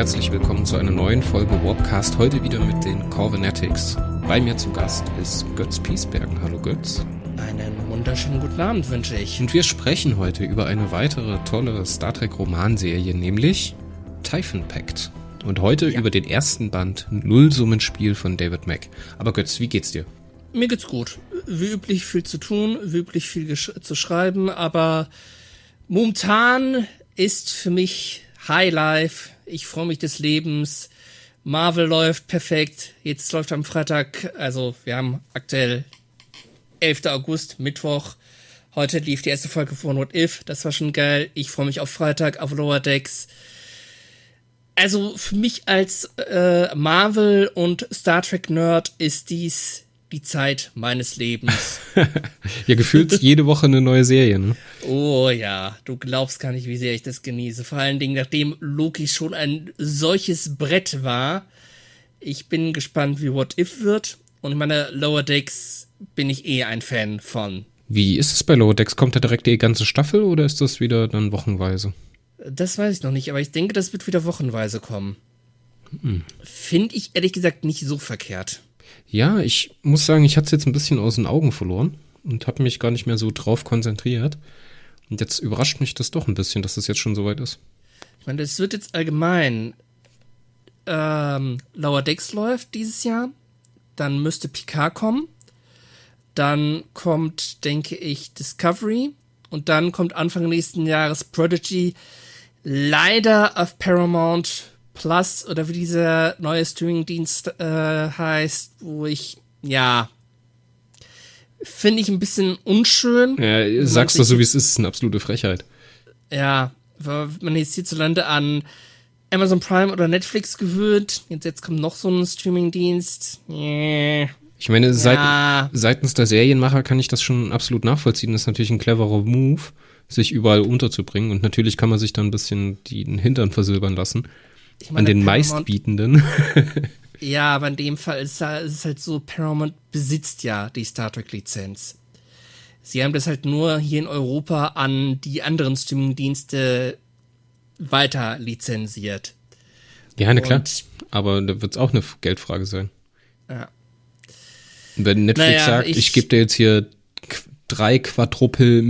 Herzlich willkommen zu einer neuen Folge Warpcast. Heute wieder mit den Corvenetics. Bei mir zu Gast ist Götz Piesbergen. Hallo Götz. Einen wunderschönen guten Abend wünsche ich. Und wir sprechen heute über eine weitere tolle Star Trek Romanserie, nämlich Typhon Pact. Und heute ja. über den ersten Band Nullsummenspiel von David Mack. Aber Götz, wie geht's dir? Mir geht's gut. Wie üblich viel zu tun, wie üblich viel zu schreiben, aber momentan ist für mich High Life. Ich freue mich des Lebens. Marvel läuft perfekt. Jetzt läuft am Freitag, also wir haben aktuell 11. August, Mittwoch. Heute lief die erste Folge von What If. Das war schon geil. Ich freue mich auf Freitag, auf Lower Decks. Also für mich als äh, Marvel und Star Trek Nerd ist dies die Zeit meines Lebens. ja, gefühlt jede Woche eine neue Serie, ne? Oh ja, du glaubst gar nicht, wie sehr ich das genieße. Vor allen Dingen, nachdem Loki schon ein solches Brett war. Ich bin gespannt, wie What If wird. Und in meiner Lower Decks bin ich eh ein Fan von. Wie ist es bei Lower Decks? Kommt da direkt die ganze Staffel oder ist das wieder dann wochenweise? Das weiß ich noch nicht, aber ich denke, das wird wieder wochenweise kommen. Hm. Finde ich ehrlich gesagt nicht so verkehrt. Ja, ich muss sagen, ich hatte es jetzt ein bisschen aus den Augen verloren und habe mich gar nicht mehr so drauf konzentriert. Und jetzt überrascht mich das doch ein bisschen, dass das jetzt schon soweit ist. Ich meine, das wird jetzt allgemein ähm, Lower Decks läuft dieses Jahr. Dann müsste Picard kommen. Dann kommt, denke ich, Discovery. Und dann kommt Anfang nächsten Jahres Prodigy. Leider auf Paramount Plus oder wie dieser neue Streaming-Dienst äh, heißt, wo ich, ja, finde ich ein bisschen unschön. Ja, sagst du so, wie es ist, ist eine absolute Frechheit. Ja, weil man jetzt hierzulande an Amazon Prime oder Netflix gewöhnt. Jetzt, jetzt kommt noch so ein Streaming-Dienst. Yeah. Ich meine, ja. seit, seitens der Serienmacher kann ich das schon absolut nachvollziehen. Das ist natürlich ein cleverer Move, sich überall unterzubringen. Und natürlich kann man sich dann ein bisschen den Hintern versilbern lassen. Ich meine, An den Paramount, meistbietenden. ja, aber in dem Fall ist es halt so, Paramount besitzt ja die Star Trek-Lizenz. Sie haben das halt nur hier in Europa an die anderen Streaming-Dienste weiter lizenziert. Ja, ne, klar. Aber da wird es auch eine Geldfrage sein. Ja. Wenn Netflix naja, sagt, ich, ich gebe dir jetzt hier drei Quadrupel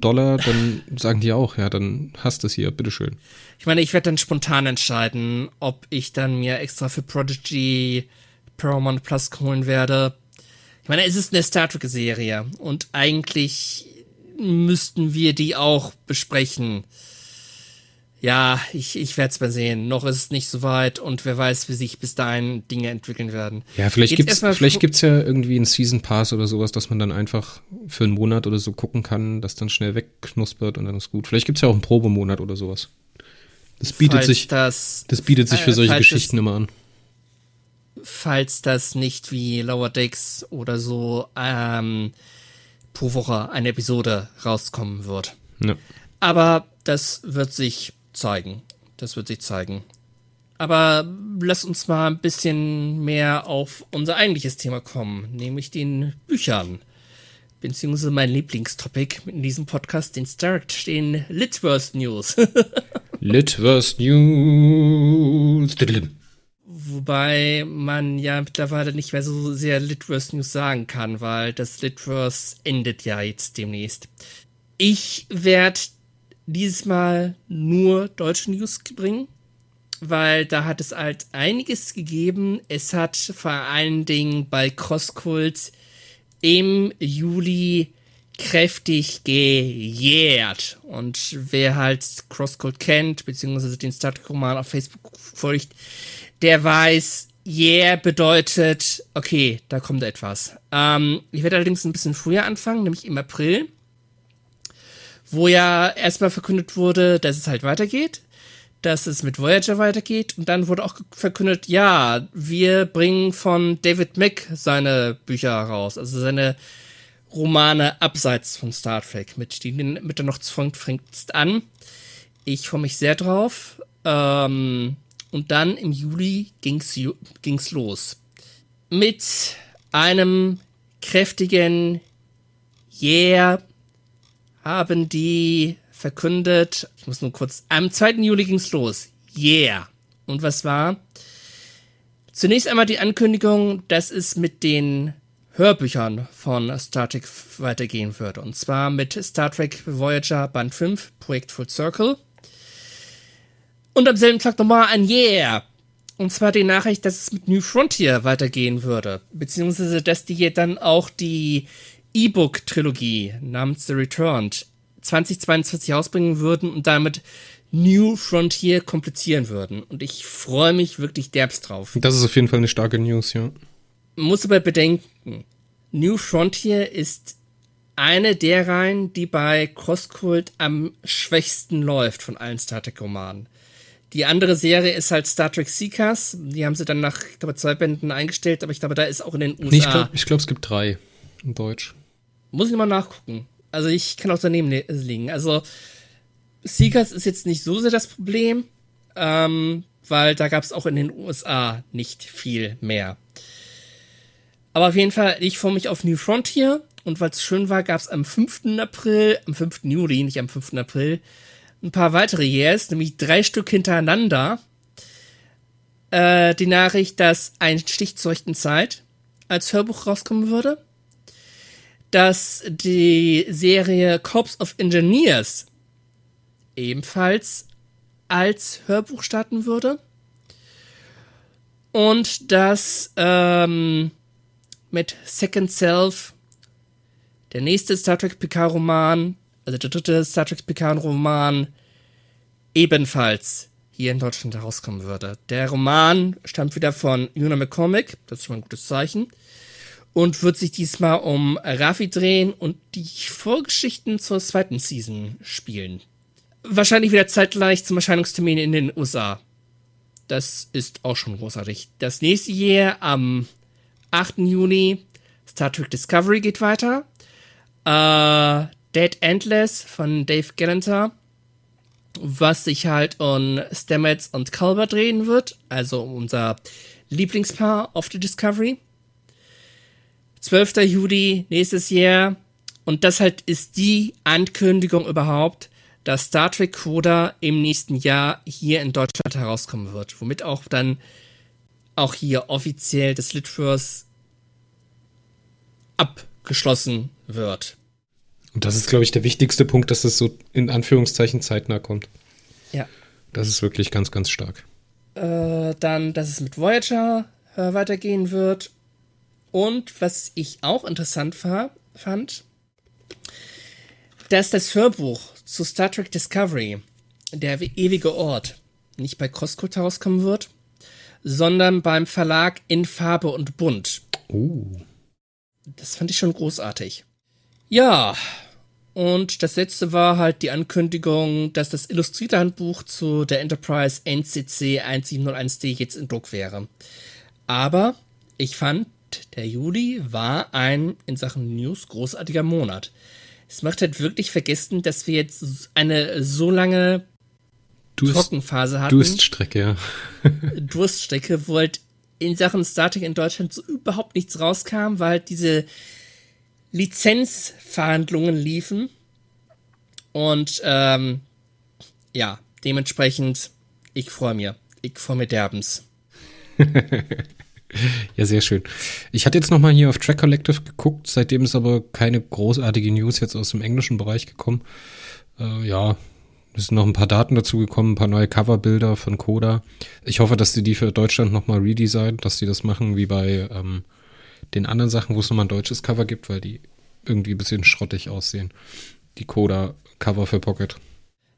Dollar, dann sagen die auch, ja, dann hast es hier, bitteschön. Ich meine, ich werde dann spontan entscheiden, ob ich dann mir extra für Prodigy Paramount Plus holen werde. Ich meine, es ist eine Star Trek-Serie und eigentlich müssten wir die auch besprechen. Ja, ich, ich werde es mal sehen. Noch ist es nicht so weit und wer weiß, wie sich bis dahin Dinge entwickeln werden. Ja, vielleicht gibt es vielleicht gibt's ja irgendwie einen Season Pass oder sowas, dass man dann einfach für einen Monat oder so gucken kann, das dann schnell wegknuspert und dann ist gut. Vielleicht gibt es ja auch einen Probemonat oder sowas. Das bietet falls sich, das, das bietet sich für äh, solche Geschichten es, immer an. Falls das nicht wie Lower Decks oder so ähm, pro Woche eine Episode rauskommen wird. Ja. Aber das wird sich zeigen. Das wird sich zeigen. Aber lass uns mal ein bisschen mehr auf unser eigentliches Thema kommen, nämlich den Büchern. Beziehungsweise mein Lieblingstopic in diesem Podcast, den Start, den Litverse News. Litverse News. Wobei man ja mittlerweile nicht mehr so sehr Litverse News sagen kann, weil das Litverse endet ja jetzt demnächst. Ich werde dieses Mal nur deutsche News bringen, weil da hat es halt einiges gegeben. Es hat vor allen Dingen bei Crosskult im Juli kräftig gejährt. Und wer halt Crosscode kennt, beziehungsweise den Startroman auf Facebook folgt, der weiß, yeah bedeutet, okay, da kommt etwas. Ähm, ich werde allerdings ein bisschen früher anfangen, nämlich im April wo ja erstmal verkündet wurde, dass es halt weitergeht, dass es mit Voyager weitergeht und dann wurde auch verkündet, ja, wir bringen von David Mack seine Bücher raus, also seine Romane abseits von Star Trek, mit denen mit der noch fängt an. Ich freue mich sehr drauf. Ähm, und dann im Juli ging's, ging's los. Mit einem kräftigen Yeah, haben die verkündet, ich muss nur kurz, am 2. Juli ging's los. Yeah. Und was war? Zunächst einmal die Ankündigung, dass es mit den Hörbüchern von Star Trek weitergehen würde. Und zwar mit Star Trek Voyager Band 5, Projekt Full Circle. Und am selben Tag nochmal ein Yeah. Und zwar die Nachricht, dass es mit New Frontier weitergehen würde. Beziehungsweise, dass die dann auch die E-Book-Trilogie namens The Returned 2022 ausbringen würden und damit New Frontier komplizieren würden. Und ich freue mich wirklich derbst drauf. Das ist auf jeden Fall eine starke News, ja. Muss aber bedenken, New Frontier ist eine der Reihen, die bei Crosscult am schwächsten läuft von allen Star Trek-Romanen. Die andere Serie ist halt Star Trek Seekers. Die haben sie dann nach, ich glaube, zwei Bänden eingestellt, aber ich glaube, da ist auch in den USA. Nee, ich glaube, glaub, es gibt drei in Deutsch. Muss ich mal nachgucken. Also ich kann auch daneben liegen. Also Seekers ist jetzt nicht so sehr das Problem, ähm, weil da gab es auch in den USA nicht viel mehr. Aber auf jeden Fall, ich freue mich auf New Frontier und weil es schön war, gab es am 5. April, am 5. Juli, nicht am 5. April, ein paar weitere Years, nämlich drei Stück hintereinander. Äh, die Nachricht, dass ein Stich zur rechten Zeit als Hörbuch rauskommen würde dass die Serie Corps of Engineers ebenfalls als Hörbuch starten würde. Und dass ähm, mit Second Self der nächste Star Trek Picard Roman, also der dritte Star Trek Picard Roman, ebenfalls hier in Deutschland herauskommen würde. Der Roman stammt wieder von Una McCormick, das ist schon mal ein gutes Zeichen und wird sich diesmal um Rafi drehen und die Vorgeschichten zur zweiten Season spielen. Wahrscheinlich wieder zeitgleich zum Erscheinungstermin in den USA. Das ist auch schon großartig. Das nächste Jahr am 8. Juni Star Trek Discovery geht weiter. Äh, Dead Endless von Dave Gallanter, was sich halt um Stamets und Culber drehen wird, also unser Lieblingspaar auf der Discovery. 12. Juli nächstes Jahr. Und das halt ist die Ankündigung überhaupt, dass Star Trek Coda im nächsten Jahr hier in Deutschland herauskommen wird. Womit auch dann auch hier offiziell das Litverse abgeschlossen wird. Und das ist, glaube ich, der wichtigste Punkt, dass es so in Anführungszeichen zeitnah kommt. Ja. Das ist wirklich ganz, ganz stark. Äh, dann, dass es mit Voyager äh, weitergehen wird und was ich auch interessant fand, dass das Hörbuch zu Star Trek Discovery, der ewige Ort, nicht bei Crosscult herauskommen wird, sondern beim Verlag in Farbe und Bunt. Oh. Das fand ich schon großartig. Ja, und das letzte war halt die Ankündigung, dass das Illustrierhandbuch zu der Enterprise NCC 1701D jetzt in Druck wäre. Aber ich fand, der Juli war ein in Sachen News großartiger Monat. Es macht halt wirklich vergessen, dass wir jetzt eine so lange Durst, Trockenphase hatten. Durststrecke, ja. Durststrecke, wo halt in Sachen Statik in Deutschland so überhaupt nichts rauskam, weil halt diese Lizenzverhandlungen liefen. Und ähm, ja, dementsprechend, ich freue mich. Ich freue mich derbens. Ja, sehr schön. Ich hatte jetzt noch mal hier auf Track Collective geguckt, seitdem ist aber keine großartige News jetzt aus dem englischen Bereich gekommen. Äh, ja, es sind noch ein paar Daten dazu gekommen, ein paar neue Coverbilder von Coda. Ich hoffe, dass die die für Deutschland noch mal redesignen, dass die das machen wie bei ähm, den anderen Sachen, wo es noch mal ein deutsches Cover gibt, weil die irgendwie ein bisschen schrottig aussehen. Die Coda Cover für Pocket.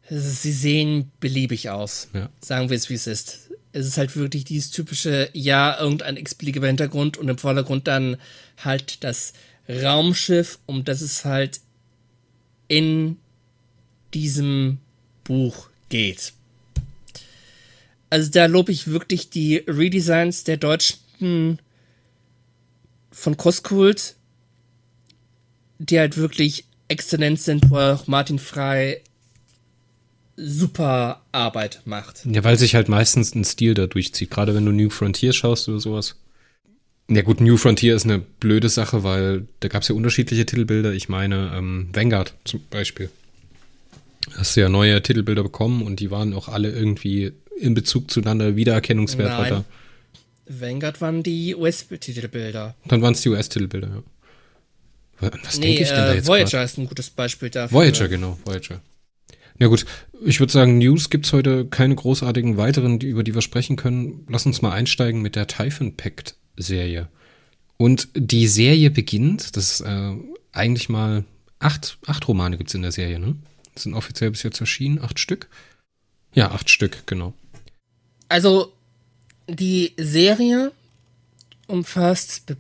Sie sehen beliebig aus. Ja. Sagen wir es, wie es ist es ist halt wirklich dieses typische, ja, irgendein x-beliebiger Hintergrund und im Vordergrund dann halt das Raumschiff, um das es halt in diesem Buch geht. Also da lobe ich wirklich die Redesigns der deutschen von Koskult, die halt wirklich exzellent sind, wo auch Martin Frei super Arbeit macht. Ja, weil sich halt meistens ein Stil da durchzieht. Gerade wenn du New Frontier schaust oder sowas. Ja gut, New Frontier ist eine blöde Sache, weil da gab es ja unterschiedliche Titelbilder. Ich meine, ähm, Vanguard zum Beispiel. Hast du ja neue Titelbilder bekommen und die waren auch alle irgendwie in Bezug zueinander Wiedererkennungswert Nein. weiter. Vanguard waren die US-Titelbilder. Dann waren es die US-Titelbilder, ja. Was nee, denke ich denn da äh, jetzt Voyager grad? ist ein gutes Beispiel dafür. Voyager, genau, Voyager. Ja gut, ich würde sagen, News gibt's heute keine großartigen weiteren, über die wir sprechen können. Lass uns mal einsteigen mit der Typhon Pact Serie. Und die Serie beginnt, das ist äh, eigentlich mal acht, acht Romane gibt's in der Serie, ne? Das sind offiziell bis jetzt erschienen, acht Stück. Ja, acht Stück, genau. Also, die Serie umfasst 1,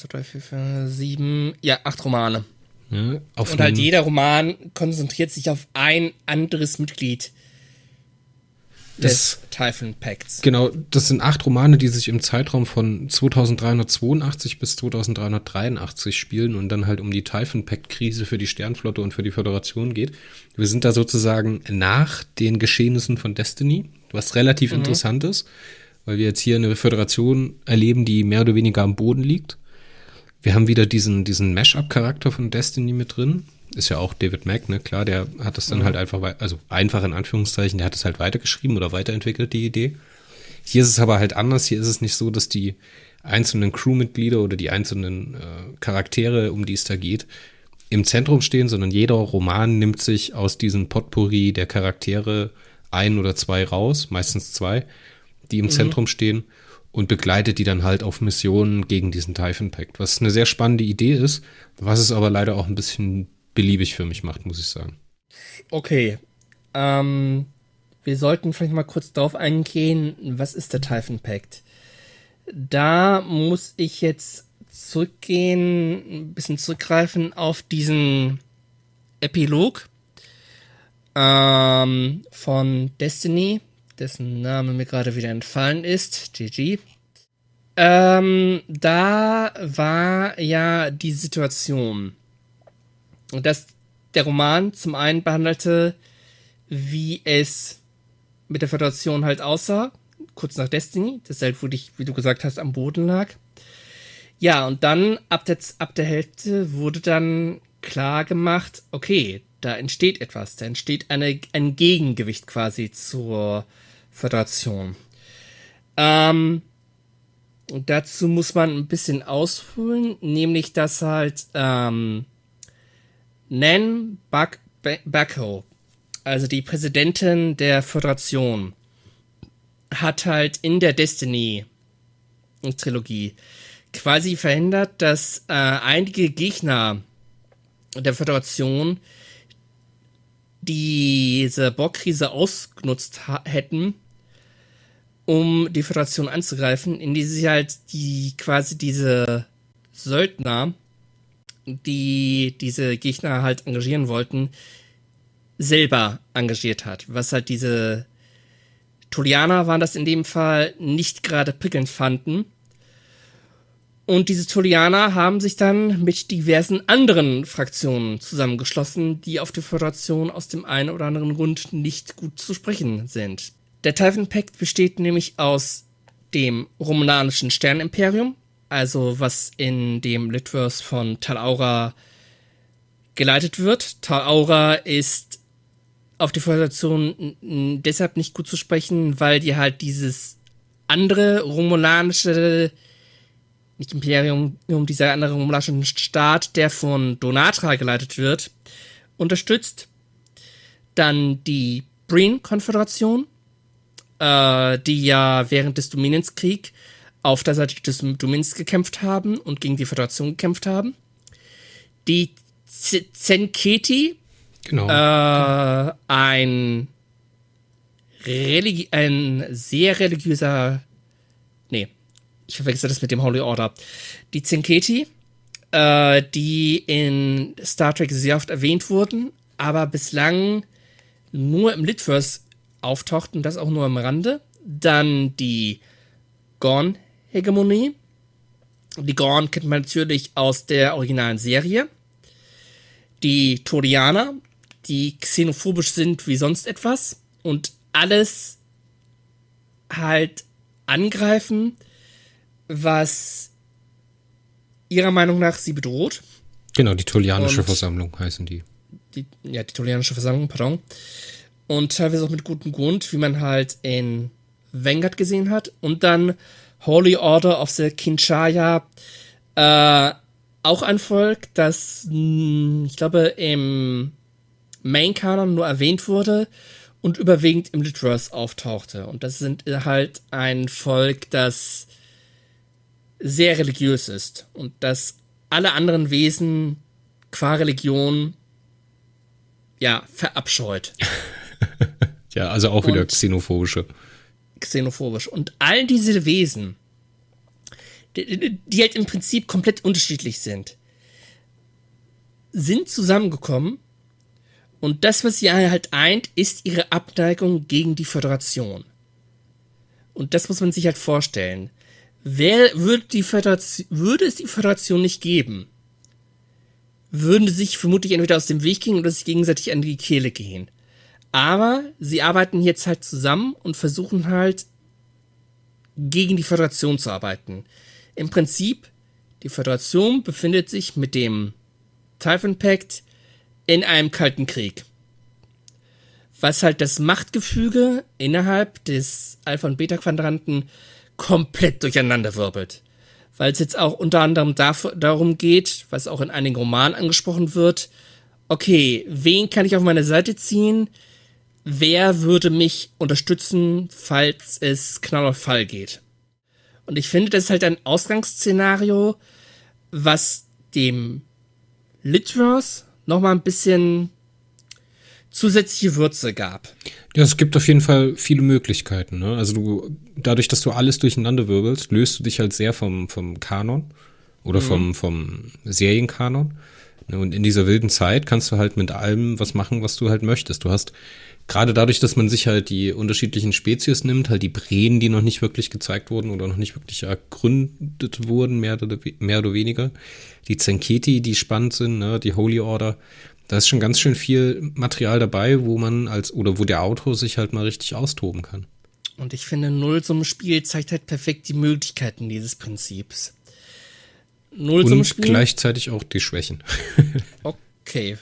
2, 3, 4, 5, 7, ja, acht Romane. Ja, und halt jeder Roman konzentriert sich auf ein anderes Mitglied des Typhon Pacts. Genau, das sind acht Romane, die sich im Zeitraum von 2382 bis 2383 spielen und dann halt um die Typhon Pact Krise für die Sternflotte und für die Föderation geht. Wir sind da sozusagen nach den Geschehnissen von Destiny, was relativ mhm. interessant ist, weil wir jetzt hier eine Föderation erleben, die mehr oder weniger am Boden liegt wir haben wieder diesen, diesen Mash-up-Charakter von Destiny mit drin. Ist ja auch David Mack, ne? Klar, der hat das dann mhm. halt einfach, also einfach in Anführungszeichen, der hat es halt weitergeschrieben oder weiterentwickelt, die Idee. Hier ist es aber halt anders. Hier ist es nicht so, dass die einzelnen Crewmitglieder oder die einzelnen äh, Charaktere, um die es da geht, im Zentrum stehen, sondern jeder Roman nimmt sich aus diesem Potpourri der Charaktere ein oder zwei raus, meistens zwei, die im mhm. Zentrum stehen und begleitet die dann halt auf Missionen gegen diesen Typhon Pact, was eine sehr spannende Idee ist, was es aber leider auch ein bisschen beliebig für mich macht, muss ich sagen. Okay. Ähm, wir sollten vielleicht mal kurz darauf eingehen, was ist der Typhon Pact? Da muss ich jetzt zurückgehen, ein bisschen zurückgreifen auf diesen Epilog ähm, von Destiny, dessen Name mir gerade wieder entfallen ist, GG. Ähm, da war ja die Situation, dass der Roman zum einen behandelte, wie es mit der Föderation halt aussah, kurz nach Destiny, das halt, wo dich, wie du gesagt hast, am Boden lag. Ja, und dann ab der, ab der Hälfte wurde dann klar gemacht, okay, da entsteht etwas, da entsteht eine, ein Gegengewicht quasi zur Föderation. Ähm, dazu muss man ein bisschen ausholen, nämlich dass halt ähm, Nan Buck Backo, also die Präsidentin der Föderation, hat halt in der Destiny-Trilogie quasi verhindert, dass äh, einige Gegner der Föderation diese Borg-Krise ausgenutzt hätten um die Föderation anzugreifen, indem sie halt die quasi diese Söldner, die diese Gegner halt engagieren wollten, selber engagiert hat. Was halt diese Tolianer waren das in dem Fall nicht gerade prickelnd fanden. Und diese Tolianer haben sich dann mit diversen anderen Fraktionen zusammengeschlossen, die auf die Föderation aus dem einen oder anderen Grund nicht gut zu sprechen sind. Der Typhon Pact besteht nämlich aus dem romulanischen Sternimperium, also was in dem Litverse von Tal Aura geleitet wird. Tal Aura ist auf die Föderation deshalb nicht gut zu sprechen, weil die halt dieses andere romulanische, nicht Imperium, dieser andere romulanische Staat, der von Donatra geleitet wird, unterstützt. Dann die Breen-Konföderation, äh, die ja während des Dominionskrieg auf der Seite des Dominions gekämpft haben und gegen die Föderation gekämpft haben. Die Zenketi, genau. Äh, ein, ein sehr religiöser, ich verwechsel das mit dem Holy Order. Die Zenketi, äh, die in Star Trek sehr oft erwähnt wurden, aber bislang nur im Litverse auftaucht und das auch nur am Rande. Dann die Gorn-Hegemonie. Die Gorn kennt man natürlich aus der originalen Serie. Die Torianer, die xenophobisch sind wie sonst etwas und alles halt angreifen, was ihrer Meinung nach sie bedroht. Genau, die Tolianische Versammlung heißen die. die. Ja, die Tolianische Versammlung, pardon. Und teilweise auch mit gutem Grund, wie man halt in Vanguard gesehen hat. Und dann Holy Order of the Kinshaya, äh, auch ein Volk, das, hm, ich glaube, im Main-Kanon nur erwähnt wurde und überwiegend im Litverse auftauchte. Und das sind halt ein Volk, das sehr religiös ist und das alle anderen Wesen qua Religion ja verabscheut. ja, also auch wieder und xenophobische. Xenophobisch. Und all diese Wesen, die, die halt im Prinzip komplett unterschiedlich sind, sind zusammengekommen und das, was sie halt eint, ist ihre Abneigung gegen die Föderation. Und das muss man sich halt vorstellen. Wer würde, die Föderation, würde es die Föderation nicht geben, würden sie sich vermutlich entweder aus dem Weg gehen oder sich gegenseitig an die Kehle gehen. Aber sie arbeiten jetzt halt zusammen und versuchen halt gegen die Föderation zu arbeiten. Im Prinzip, die Föderation befindet sich mit dem Typhon Pact in einem kalten Krieg. Was halt das Machtgefüge innerhalb des Alpha- und Beta-Quadranten komplett durcheinander wirbelt. Weil es jetzt auch unter anderem darum geht, was auch in einigen Romanen angesprochen wird, okay, wen kann ich auf meine Seite ziehen? Wer würde mich unterstützen, falls es Knall auf Fall geht? Und ich finde, das ist halt ein Ausgangsszenario, was dem Litverse nochmal ein bisschen zusätzliche Würze gab. Ja, es gibt auf jeden Fall viele Möglichkeiten. Ne? Also du, dadurch, dass du alles durcheinander wirbelst, löst du dich halt sehr vom, vom Kanon oder mhm. vom, vom Serienkanon. Ne? Und in dieser wilden Zeit kannst du halt mit allem was machen, was du halt möchtest. Du hast gerade dadurch, dass man sich halt die unterschiedlichen Spezies nimmt, halt die Breen, die noch nicht wirklich gezeigt wurden oder noch nicht wirklich ergründet wurden, mehr oder, mehr oder weniger. Die Zenketi, die spannend sind, ne? die Holy Order. Da ist schon ganz schön viel Material dabei, wo man als, oder wo der Autor sich halt mal richtig austoben kann. Und ich finde, Null zum Spiel zeigt halt perfekt die Möglichkeiten dieses Prinzips. Null zum Spiel. gleichzeitig auch die Schwächen. okay,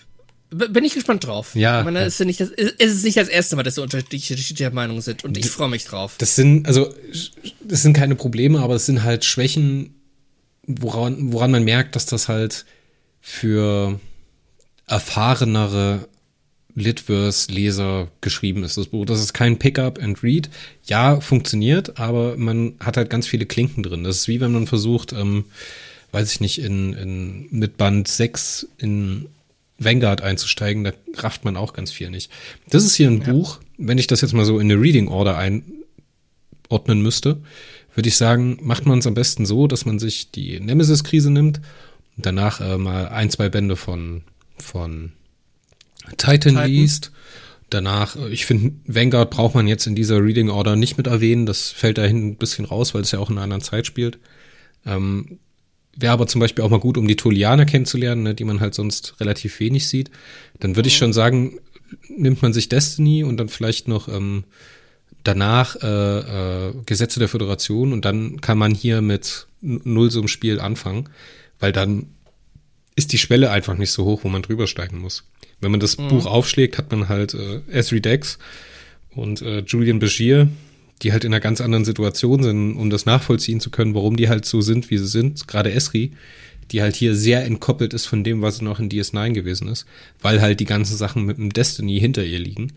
bin ich gespannt drauf. Ja. Ich meine, es ist, nicht das, es ist nicht das erste Mal, dass wir unterschiedliche Meinungen sind und ich freue mich drauf. Das sind, also, das sind keine Probleme, aber es sind halt Schwächen, woran, woran man merkt, dass das halt für erfahrenere Litverse-Leser geschrieben ist, das Buch. Das ist kein Pick-up and Read. Ja, funktioniert, aber man hat halt ganz viele Klinken drin. Das ist wie wenn man versucht, ähm, weiß ich nicht, in, in, mit Band 6 in Vanguard einzusteigen, da rafft man auch ganz viel nicht. Das ist hier ein ja. Buch, wenn ich das jetzt mal so in eine Reading Order einordnen müsste, würde ich sagen, macht man es am besten so, dass man sich die Nemesis-Krise nimmt und danach äh, mal ein, zwei Bände von, von Titan, Titan. liest. Danach, äh, ich finde, Vanguard braucht man jetzt in dieser Reading Order nicht mit erwähnen. Das fällt dahin ein bisschen raus, weil es ja auch in einer anderen Zeit spielt. Ähm, Wäre aber zum Beispiel auch mal gut, um die Tolianer kennenzulernen, ne, die man halt sonst relativ wenig sieht. Dann würde ich mhm. schon sagen, nimmt man sich Destiny und dann vielleicht noch ähm, danach äh, äh, Gesetze der Föderation und dann kann man hier mit Nullsum-Spiel anfangen, weil dann ist die Schwelle einfach nicht so hoch, wo man drüber steigen muss. Wenn man das mhm. Buch aufschlägt, hat man halt äh, Esri Dex und äh, Julian Bashir, die halt in einer ganz anderen Situation sind, um das nachvollziehen zu können, warum die halt so sind, wie sie sind. Gerade Esri, die halt hier sehr entkoppelt ist von dem, was noch in DS9 gewesen ist, weil halt die ganzen Sachen mit dem Destiny hinter ihr liegen.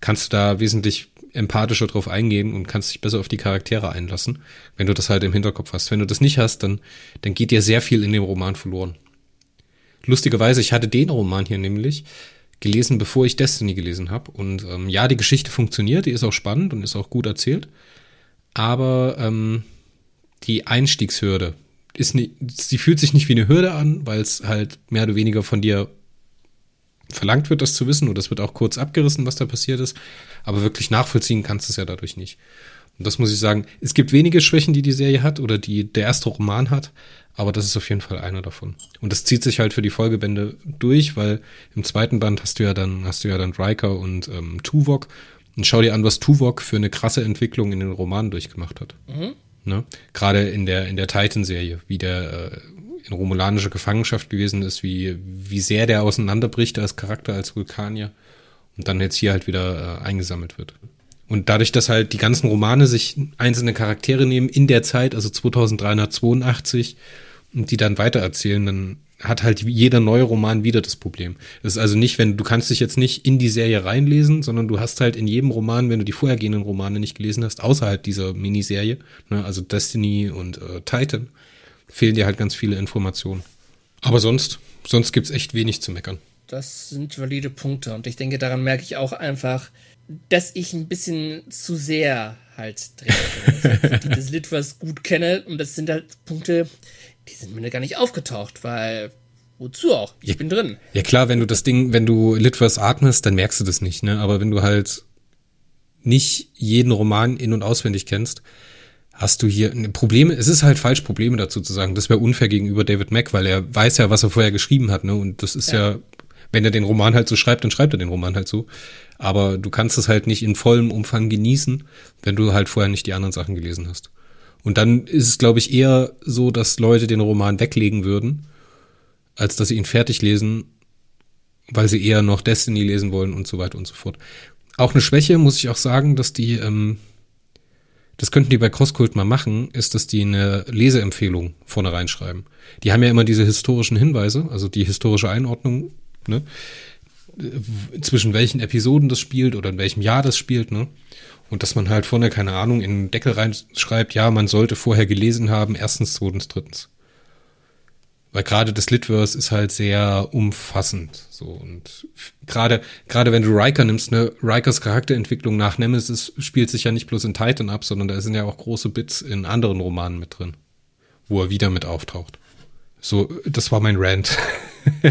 Kannst du da wesentlich empathischer drauf eingehen und kannst dich besser auf die Charaktere einlassen, wenn du das halt im Hinterkopf hast. Wenn du das nicht hast, dann, dann geht dir sehr viel in dem Roman verloren. Lustigerweise, ich hatte den Roman hier nämlich, gelesen, bevor ich Destiny gelesen habe. Und ähm, ja, die Geschichte funktioniert, die ist auch spannend und ist auch gut erzählt. Aber ähm, die Einstiegshürde ist nicht, sie fühlt sich nicht wie eine Hürde an, weil es halt mehr oder weniger von dir verlangt wird, das zu wissen. Und es wird auch kurz abgerissen, was da passiert ist. Aber wirklich nachvollziehen kannst du es ja dadurch nicht. Und das muss ich sagen, es gibt wenige Schwächen, die die Serie hat oder die der erste Roman hat, aber das ist auf jeden Fall einer davon. Und das zieht sich halt für die Folgebände durch, weil im zweiten Band hast du ja dann, hast du ja dann Riker und ähm, Tuvok. Und schau dir an, was Tuvok für eine krasse Entwicklung in den Romanen durchgemacht hat. Mhm. Ne? Gerade in der, in der Titan-Serie, wie der äh, in romulanischer Gefangenschaft gewesen ist, wie, wie sehr der auseinanderbricht als Charakter, als Vulkanier und dann jetzt hier halt wieder äh, eingesammelt wird. Und dadurch, dass halt die ganzen Romane sich einzelne Charaktere nehmen in der Zeit, also 2382, und die dann weitererzählen, dann hat halt jeder neue Roman wieder das Problem. Das ist also nicht, wenn du kannst dich jetzt nicht in die Serie reinlesen, sondern du hast halt in jedem Roman, wenn du die vorhergehenden Romane nicht gelesen hast, außerhalb dieser Miniserie, ne, also Destiny und äh, Titan, fehlen dir halt ganz viele Informationen. Aber sonst, sonst gibt's echt wenig zu meckern. Das sind valide Punkte und ich denke, daran merke ich auch einfach, dass ich ein bisschen zu sehr halt drehe. die das Litverse gut kenne und das sind halt Punkte, die sind mir gar nicht aufgetaucht, weil wozu auch? Ich ja, bin drin. Ja klar, wenn du das Ding, wenn du Litverse atmest, dann merkst du das nicht, ne? Aber wenn du halt nicht jeden Roman in- und auswendig kennst, hast du hier Probleme, es ist halt falsch, Probleme dazu zu sagen. Das wäre unfair gegenüber David Mack, weil er weiß ja, was er vorher geschrieben hat, ne? Und das ist ja. ja, wenn er den Roman halt so schreibt, dann schreibt er den Roman halt so. Aber du kannst es halt nicht in vollem Umfang genießen, wenn du halt vorher nicht die anderen Sachen gelesen hast. Und dann ist es, glaube ich, eher so, dass Leute den Roman weglegen würden, als dass sie ihn fertig lesen, weil sie eher noch Destiny lesen wollen und so weiter und so fort. Auch eine Schwäche, muss ich auch sagen, dass die, ähm, das könnten die bei Crosskult mal machen, ist, dass die eine Leseempfehlung vorne reinschreiben. Die haben ja immer diese historischen Hinweise, also die historische Einordnung, ne? zwischen welchen Episoden das spielt oder in welchem Jahr das spielt, ne? Und dass man halt vorne, keine Ahnung, in den Deckel reinschreibt, ja, man sollte vorher gelesen haben, erstens, zweitens, drittens. Weil gerade das Litverse ist halt sehr umfassend. So und gerade gerade wenn du Riker nimmst, ne, Rikers Charakterentwicklung nach Nemesis spielt sich ja nicht bloß in Titan ab, sondern da sind ja auch große Bits in anderen Romanen mit drin, wo er wieder mit auftaucht. So, das war mein Rant.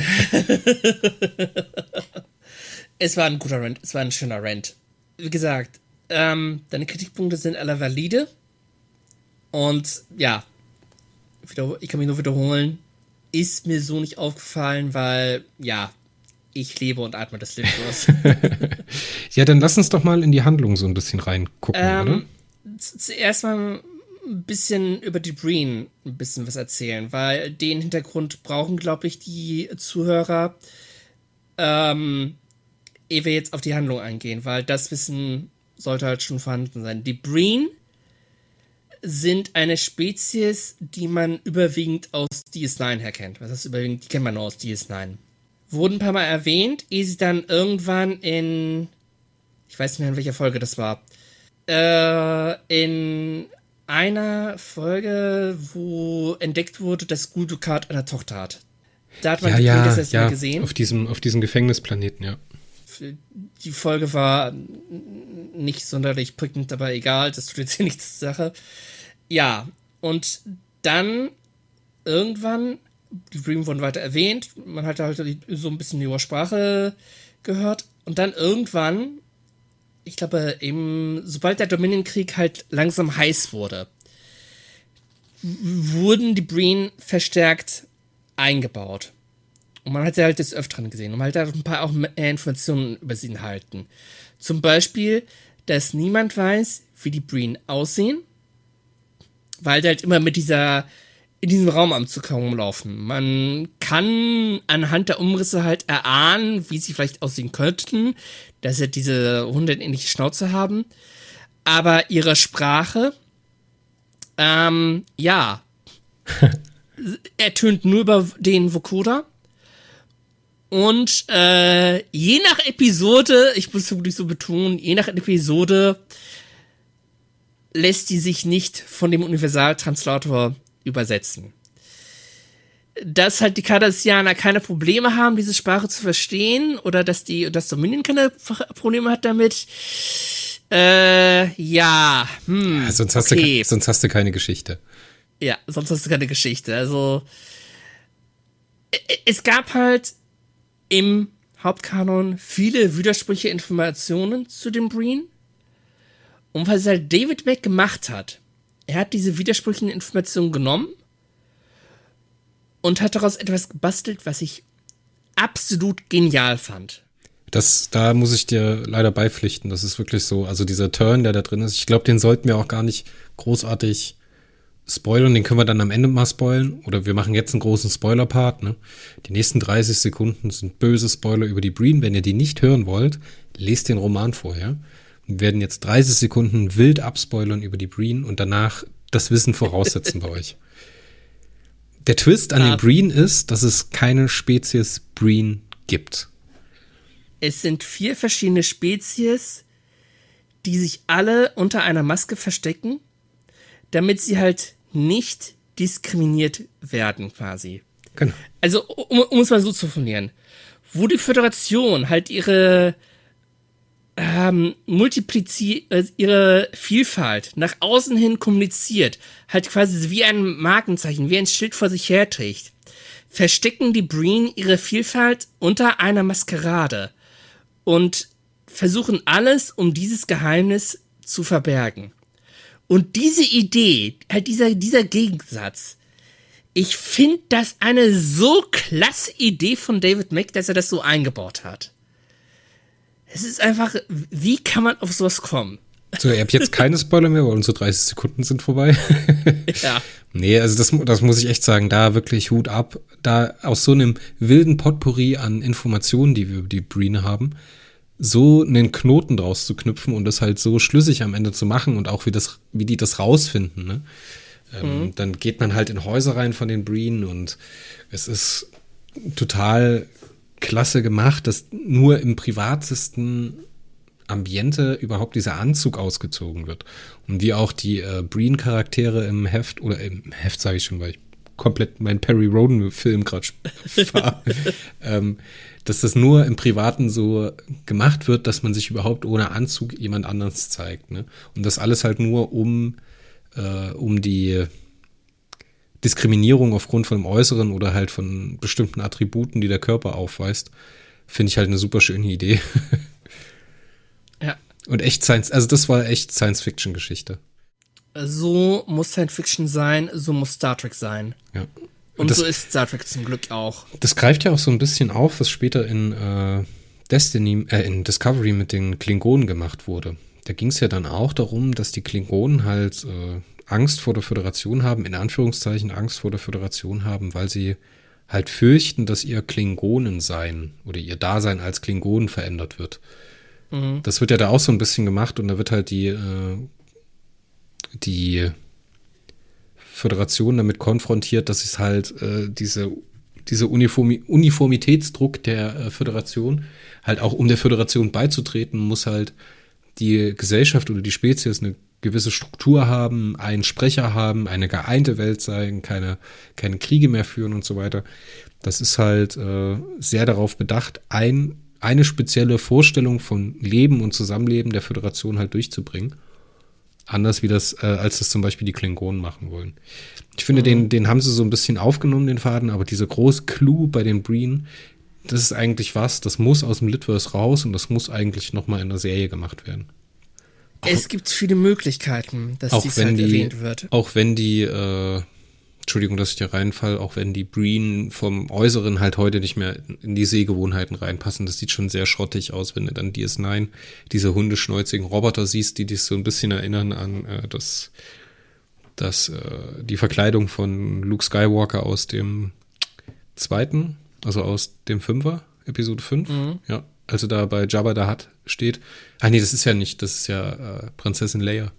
es war ein guter Rant, es war ein schöner Rant. Wie gesagt, ähm, deine Kritikpunkte sind alle valide. Und ja, ich kann mich nur wiederholen, ist mir so nicht aufgefallen, weil ja, ich lebe und atme das Leben los. ja, dann lass uns doch mal in die Handlung so ein bisschen reingucken, ähm, oder? Zuerst mal ein bisschen über die Breen ein bisschen was erzählen, weil den Hintergrund brauchen, glaube ich, die Zuhörer, ähm, ehe wir jetzt auf die Handlung eingehen, weil das Wissen sollte halt schon vorhanden sein. Die Breen sind eine Spezies, die man überwiegend aus DS9 her kennt. Was heißt überwiegend? Die kennt man nur aus DS9. Wurden ein paar Mal erwähnt, ehe sie dann irgendwann in. Ich weiß nicht mehr, in welcher Folge das war. Äh, in einer Folge, wo entdeckt wurde, dass Guldukat eine Tochter hat. Da hat man ja, die ja, das ja, gesehen. Auf diesem, auf diesem Gefängnisplaneten, ja. Die Folge war nicht sonderlich prickelnd, aber egal, das tut jetzt hier nichts zur Sache. Ja, und dann irgendwann, die Dream wurden weiter erwähnt, man hat halt so ein bisschen die Sprache gehört und dann irgendwann ich glaube, eben, sobald der Dominion-Krieg halt langsam heiß wurde, wurden die Breen verstärkt eingebaut. Und man hat sie halt des Öfteren gesehen. Und man hat halt ein paar auch mehr Informationen über sie erhalten. Zum Beispiel, dass niemand weiß, wie die Breen aussehen, weil sie halt immer mit dieser in diesem Raum am Zug herumlaufen. Man kann anhand der Umrisse halt erahnen, wie sie vielleicht aussehen könnten, dass sie diese hundeähnliche Schnauze haben. Aber ihre Sprache, ähm, ja, ertönt nur über den Vokoda. Und äh, je nach Episode, ich muss wirklich so betonen, je nach Episode lässt die sich nicht von dem Universaltranslator übersetzen. Dass halt die Cardassianer keine Probleme haben, diese Sprache zu verstehen, oder dass die, dass Dominion keine Probleme hat damit. Äh, ja, hm, ja, sonst, hast okay. du, sonst hast du keine Geschichte. Ja, sonst hast du keine Geschichte. Also, es gab halt im Hauptkanon viele widersprüchliche Informationen zu dem Breen. Und was halt David Beck gemacht hat, er hat diese widersprüchlichen Informationen genommen und hat daraus etwas gebastelt, was ich absolut genial fand. Das, da muss ich dir leider beipflichten. Das ist wirklich so. Also dieser Turn, der da drin ist, ich glaube, den sollten wir auch gar nicht großartig spoilern. Den können wir dann am Ende mal spoilen. Oder wir machen jetzt einen großen Spoiler-Part. Ne? Die nächsten 30 Sekunden sind böse Spoiler über die Breen. Wenn ihr die nicht hören wollt, lest den Roman vorher. Wir werden jetzt 30 Sekunden wild abspoilern über die Breen und danach das Wissen voraussetzen bei euch. Der Twist an ah. den Breen ist, dass es keine Spezies Breen gibt. Es sind vier verschiedene Spezies, die sich alle unter einer Maske verstecken, damit sie halt nicht diskriminiert werden, quasi. Genau. Also, um, um es mal so zu formulieren, wo die Föderation halt ihre ähm, multipliziert, äh, ihre Vielfalt nach außen hin kommuniziert, halt quasi wie ein Markenzeichen, wie ein Schild vor sich herträgt, verstecken die Breen ihre Vielfalt unter einer Maskerade und versuchen alles, um dieses Geheimnis zu verbergen. Und diese Idee, halt dieser, dieser Gegensatz, ich finde das eine so klasse Idee von David Mack, dass er das so eingebaut hat. Es ist einfach, wie kann man auf sowas kommen? So, ihr habt jetzt keine Spoiler mehr, weil unsere 30 Sekunden sind vorbei. ja. Nee, also das, das muss ich echt sagen, da wirklich Hut ab. Da aus so einem wilden Potpourri an Informationen, die wir über die Breen haben, so einen Knoten draus zu knüpfen und das halt so schlüssig am Ende zu machen und auch wie das, wie die das rausfinden, ne? Ähm, mhm. Dann geht man halt in Häuser rein von den Breen und es ist total klasse gemacht, dass nur im privatesten Ambiente überhaupt dieser Anzug ausgezogen wird. Und wie auch die äh, Breen-Charaktere im Heft, oder im Heft sage ich schon, weil ich komplett meinen Perry Roden-Film gerade fahre, ähm, dass das nur im Privaten so gemacht wird, dass man sich überhaupt ohne Anzug jemand anders zeigt. Ne? Und das alles halt nur um, äh, um die Diskriminierung aufgrund von dem Äußeren oder halt von bestimmten Attributen, die der Körper aufweist, finde ich halt eine super schöne Idee. ja. Und echt Science, also das war echt Science-Fiction-Geschichte. So muss Science-Fiction sein, so muss Star Trek sein. Ja. Und das, so ist Star Trek zum Glück auch. Das greift ja auch so ein bisschen auf, was später in äh, Destiny, äh, in Discovery mit den Klingonen gemacht wurde. Da ging es ja dann auch darum, dass die Klingonen halt äh, Angst vor der Föderation haben, in Anführungszeichen Angst vor der Föderation haben, weil sie halt fürchten, dass ihr Klingonensein oder ihr Dasein als Klingonen verändert wird. Mhm. Das wird ja da auch so ein bisschen gemacht und da wird halt die, äh, die Föderation damit konfrontiert, dass es halt äh, diese, diese Uniformi Uniformitätsdruck der äh, Föderation, halt auch um der Föderation beizutreten, muss halt die Gesellschaft oder die Spezies eine gewisse Struktur haben, einen Sprecher haben, eine geeinte Welt sein, keine, keine Kriege mehr führen und so weiter. Das ist halt äh, sehr darauf bedacht, ein, eine spezielle Vorstellung von Leben und Zusammenleben der Föderation halt durchzubringen. Anders wie das, äh, als das zum Beispiel die Klingonen machen wollen. Ich finde, mhm. den, den haben sie so ein bisschen aufgenommen, den Faden, aber diese große Clue bei den Breen, das ist eigentlich was, das muss aus dem Litverse raus und das muss eigentlich nochmal in der Serie gemacht werden. Es gibt viele Möglichkeiten, dass auch dies wenn halt die, erwähnt wird. Auch wenn die äh, Entschuldigung, dass ich dir reinfall, auch wenn die Breen vom Äußeren halt heute nicht mehr in die Sehgewohnheiten reinpassen. Das sieht schon sehr schrottig aus, wenn du dann DS9 diese hundeschnäuzigen Roboter siehst, die dich so ein bisschen erinnern an äh, das, das, äh, die Verkleidung von Luke Skywalker aus dem zweiten, also aus dem Fünfer, Episode 5. Mhm. Ja, also da bei Jabba da hat steht. Ah nee, das ist ja nicht, das ist ja äh, Prinzessin Leia.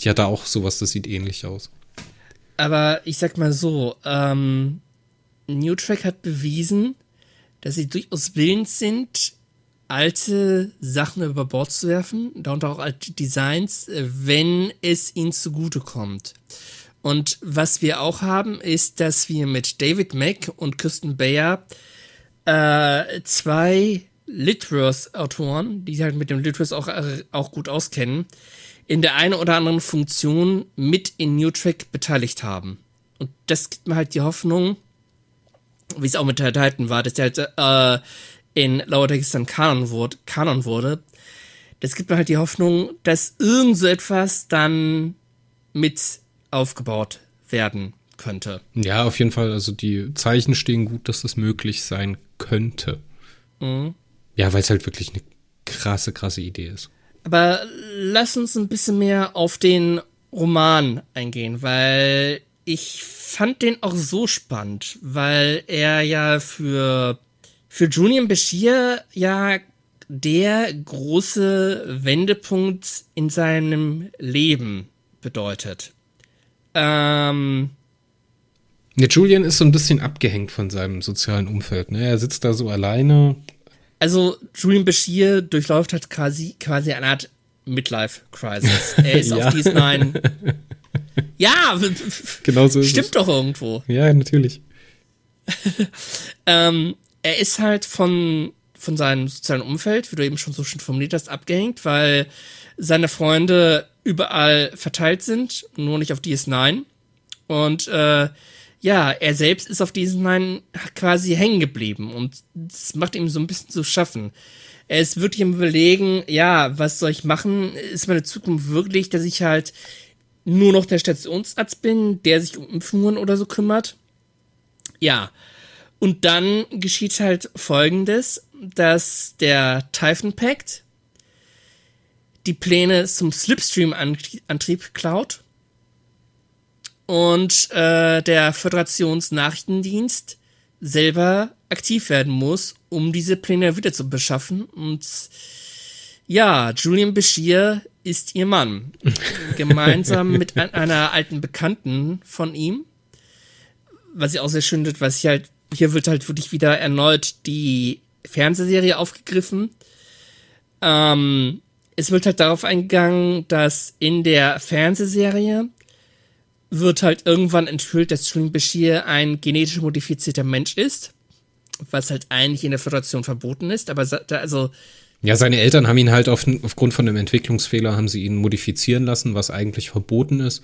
Die hat da auch sowas, das sieht ähnlich aus. Aber ich sag mal so, ähm, New Track hat bewiesen, dass sie durchaus willens sind, alte Sachen über Bord zu werfen, darunter auch alte Designs, wenn es ihnen zugutekommt. Und was wir auch haben, ist, dass wir mit David Mack und Kristen Bayer äh, zwei Litverse-Autoren, die halt mit dem Litverse auch, äh, auch gut auskennen, in der einen oder anderen Funktion mit in New Track beteiligt haben. Und das gibt mir halt die Hoffnung, wie es auch mit der Titan war, dass der halt äh, in Lower Decks dann Kanon wurde, Kanon wurde. Das gibt mir halt die Hoffnung, dass irgend so etwas dann mit aufgebaut werden könnte. Ja, auf jeden Fall. Also die Zeichen stehen gut, dass das möglich sein könnte. Mhm. Ja, weil es halt wirklich eine krasse, krasse Idee ist. Aber lass uns ein bisschen mehr auf den Roman eingehen, weil ich fand den auch so spannend, weil er ja für, für Julian Bashir ja der große Wendepunkt in seinem Leben bedeutet. Ähm, ja, Julian ist so ein bisschen abgehängt von seinem sozialen Umfeld. Ne? Er sitzt da so alleine. Also Julian Bashir durchläuft halt quasi, quasi eine Art Midlife-Crisis. Er ist ja. auf DS9. ja, genau so stimmt doch irgendwo. Ja, natürlich. ähm, er ist halt von, von seinem sozialen Umfeld, wie du eben schon so schön formuliert hast, abgehängt, weil seine Freunde überall verteilt sind, nur nicht auf DS9. Und äh, ja, er selbst ist auf DS9 quasi hängen geblieben und das macht ihm so ein bisschen zu schaffen. Er ist wirklich im Überlegen, ja, was soll ich machen? Ist meine Zukunft wirklich, dass ich halt nur noch der Stationsarzt bin, der sich um Impfungen oder so kümmert? Ja. Und dann geschieht halt folgendes, dass der Typhon Pact die Pläne zum Slipstream-Antrieb klaut und äh, der Föderationsnachrichtendienst selber aktiv werden muss, um diese Pläne wieder zu beschaffen. Und ja, Julian Bashir ist ihr Mann. Gemeinsam mit ein, einer alten Bekannten von ihm. Was ich auch sehr schön finde, was ich halt, hier wird halt wirklich wieder erneut die Fernsehserie aufgegriffen. Ähm, es wird halt darauf eingegangen, dass in der Fernsehserie wird halt irgendwann enthüllt, dass Julian Bashir ein genetisch modifizierter Mensch ist, was halt eigentlich in der Föderation verboten ist, aber also ja, seine Eltern haben ihn halt auf, aufgrund von einem Entwicklungsfehler haben sie ihn modifizieren lassen, was eigentlich verboten ist.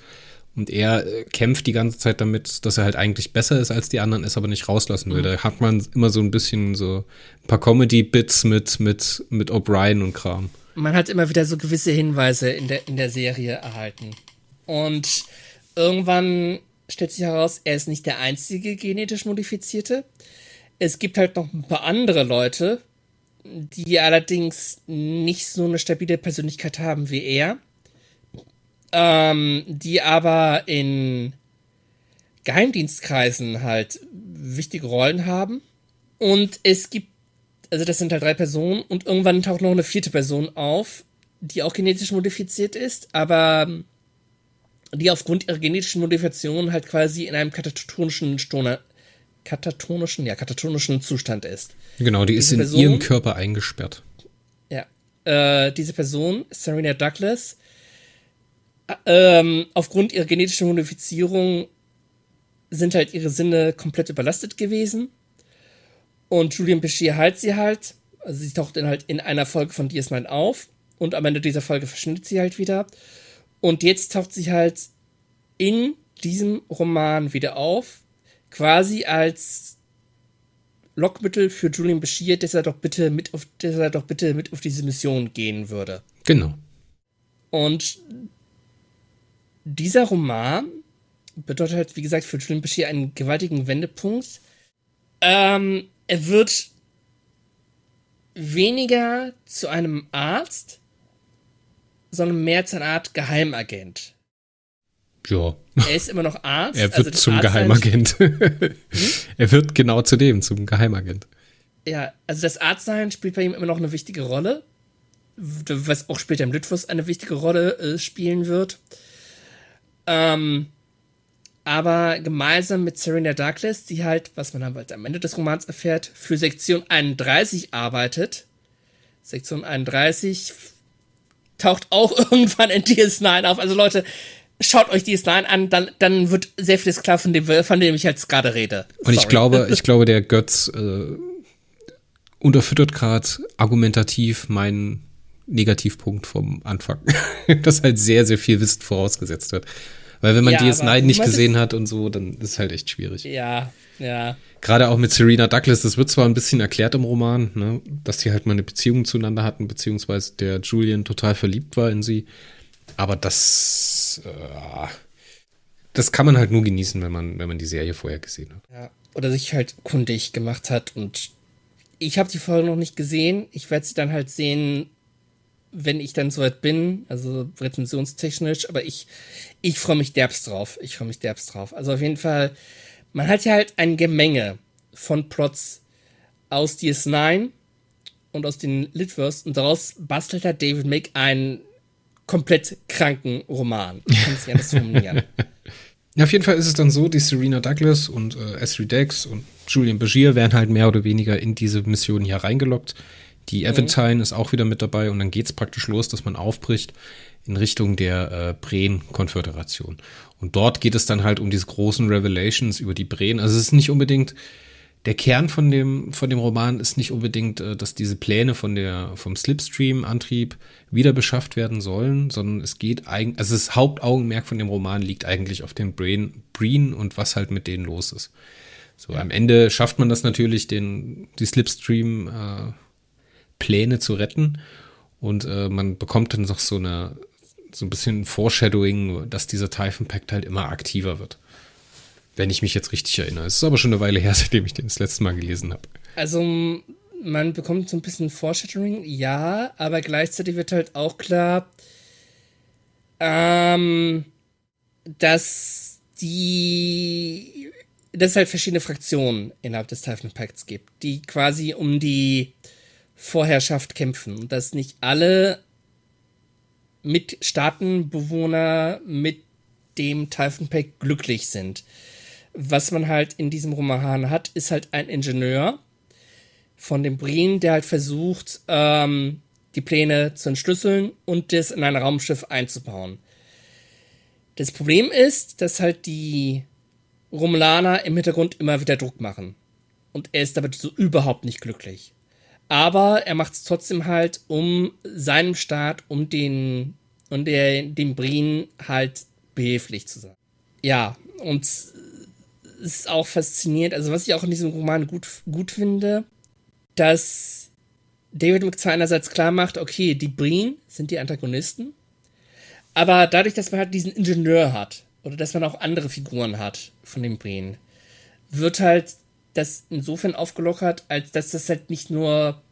Und er äh, kämpft die ganze Zeit damit, dass er halt eigentlich besser ist als die anderen, es aber nicht rauslassen will. Mhm. Da hat man immer so ein bisschen so ein paar Comedy-Bits mit, mit, mit O'Brien und Kram. Man hat immer wieder so gewisse Hinweise in der, in der Serie erhalten. Und irgendwann stellt sich heraus, er ist nicht der einzige genetisch modifizierte. Es gibt halt noch ein paar andere Leute, die allerdings nicht so eine stabile Persönlichkeit haben wie er, ähm, die aber in Geheimdienstkreisen halt wichtige Rollen haben. Und es gibt, also das sind halt drei Personen und irgendwann taucht noch eine vierte Person auf, die auch genetisch modifiziert ist, aber die aufgrund ihrer genetischen Modifikation halt quasi in einem katatonischen Stoner, katatonischen, ja, katatonischen Zustand ist. Genau, die diese ist in Person, ihrem Körper eingesperrt. Ja. Äh, diese Person, Serena Douglas, äh, ähm, aufgrund ihrer genetischen Modifizierung sind halt ihre Sinne komplett überlastet gewesen. Und Julian Bashir heilt sie halt. Also sie taucht dann halt in einer Folge von DS9 auf. Und am Ende dieser Folge verschwindet sie halt wieder. Und jetzt taucht sie halt in diesem Roman wieder auf, quasi als Lockmittel für Julian Bashir, dass er doch bitte mit auf, dass er doch bitte mit auf diese Mission gehen würde. Genau. Und dieser Roman bedeutet halt, wie gesagt, für Julian Bashir einen gewaltigen Wendepunkt. Ähm, er wird weniger zu einem Arzt, sondern mehr zu einer Art Geheimagent. Ja. Er ist immer noch Arzt. Er wird also zum Arzt Geheimagent. hm? Er wird genau zu dem, zum Geheimagent. Ja, also das Arztsein spielt bei ihm immer noch eine wichtige Rolle. Was auch später im Litwus eine wichtige Rolle äh, spielen wird. Ähm, aber gemeinsam mit Serena Douglas, die halt, was man halt am Ende des Romans erfährt, für Sektion 31 arbeitet. Sektion 31 taucht auch irgendwann in DS9 auf. Also Leute, schaut euch DS9 an, dann, dann wird sehr vieles klar, von dem, von dem ich jetzt gerade rede. Sorry. Und ich glaube, ich glaube, der Götz äh, unterfüttert gerade argumentativ meinen Negativpunkt vom Anfang. dass halt sehr, sehr viel Wissen vorausgesetzt wird. Weil wenn man ja, DS9 nicht gesehen hat und so, dann ist halt echt schwierig. Ja, ja. Gerade auch mit Serena Douglas, das wird zwar ein bisschen erklärt im Roman, ne, dass sie halt mal eine Beziehung zueinander hatten, beziehungsweise der Julian total verliebt war in sie. Aber das, äh, das kann man halt nur genießen, wenn man, wenn man die Serie vorher gesehen hat. Ja. Oder sich halt kundig gemacht hat und ich habe die Folge noch nicht gesehen. Ich werde sie dann halt sehen, wenn ich dann soweit bin, also rezensionstechnisch, aber ich, ich freue mich derbst drauf. Ich freue mich derbst drauf. Also auf jeden Fall, man hat ja halt ein Gemenge von Plots aus DS9 und aus den Litverse und daraus bastelt halt David Mick einen komplett kranken Roman. Kannst ja das formulieren. Ja, auf jeden Fall ist es dann so, die Serena Douglas und äh, Esri Dex und Julian Bashir werden halt mehr oder weniger in diese Mission hier reingelockt. Die Aventine mhm. ist auch wieder mit dabei und dann geht es praktisch los, dass man aufbricht in Richtung der äh, Breen-Konföderation. Und dort geht es dann halt um diese großen Revelations über die Breen. Also es ist nicht unbedingt der Kern von dem, von dem Roman ist nicht unbedingt, äh, dass diese Pläne von der, vom Slipstream-Antrieb wieder beschafft werden sollen, sondern es geht eigentlich, also das Hauptaugenmerk von dem Roman liegt eigentlich auf den Brain, Breen und was halt mit denen los ist. So, am Ende schafft man das natürlich, den, die Slipstream-Pläne äh, zu retten und äh, man bekommt dann noch so eine, so ein bisschen Foreshadowing, dass dieser Typhon Pact halt immer aktiver wird. Wenn ich mich jetzt richtig erinnere. Es ist aber schon eine Weile her, seitdem ich den das letzte Mal gelesen habe. Also, man bekommt so ein bisschen Foreshadowing, ja, aber gleichzeitig wird halt auch klar, ähm, dass die, dass es halt verschiedene Fraktionen innerhalb des Typhon Pacts gibt, die quasi um die Vorherrschaft kämpfen und dass nicht alle Mitstaatenbewohner mit dem Typhon Pact glücklich sind was man halt in diesem Roman hat, ist halt ein Ingenieur von dem Breen, der halt versucht, ähm, die Pläne zu entschlüsseln und das in ein Raumschiff einzubauen. Das Problem ist, dass halt die Romulaner im Hintergrund immer wieder Druck machen. Und er ist damit so überhaupt nicht glücklich. Aber er macht es trotzdem halt, um seinem Staat, um den, und der, dem Breen halt behilflich zu sein. Ja, und ist auch faszinierend, also was ich auch in diesem Roman gut, gut finde, dass David McZwar einerseits klar macht, okay, die Breen sind die Antagonisten, aber dadurch, dass man halt diesen Ingenieur hat oder dass man auch andere Figuren hat von den Breen, wird halt das insofern aufgelockert, als dass das halt nicht nur,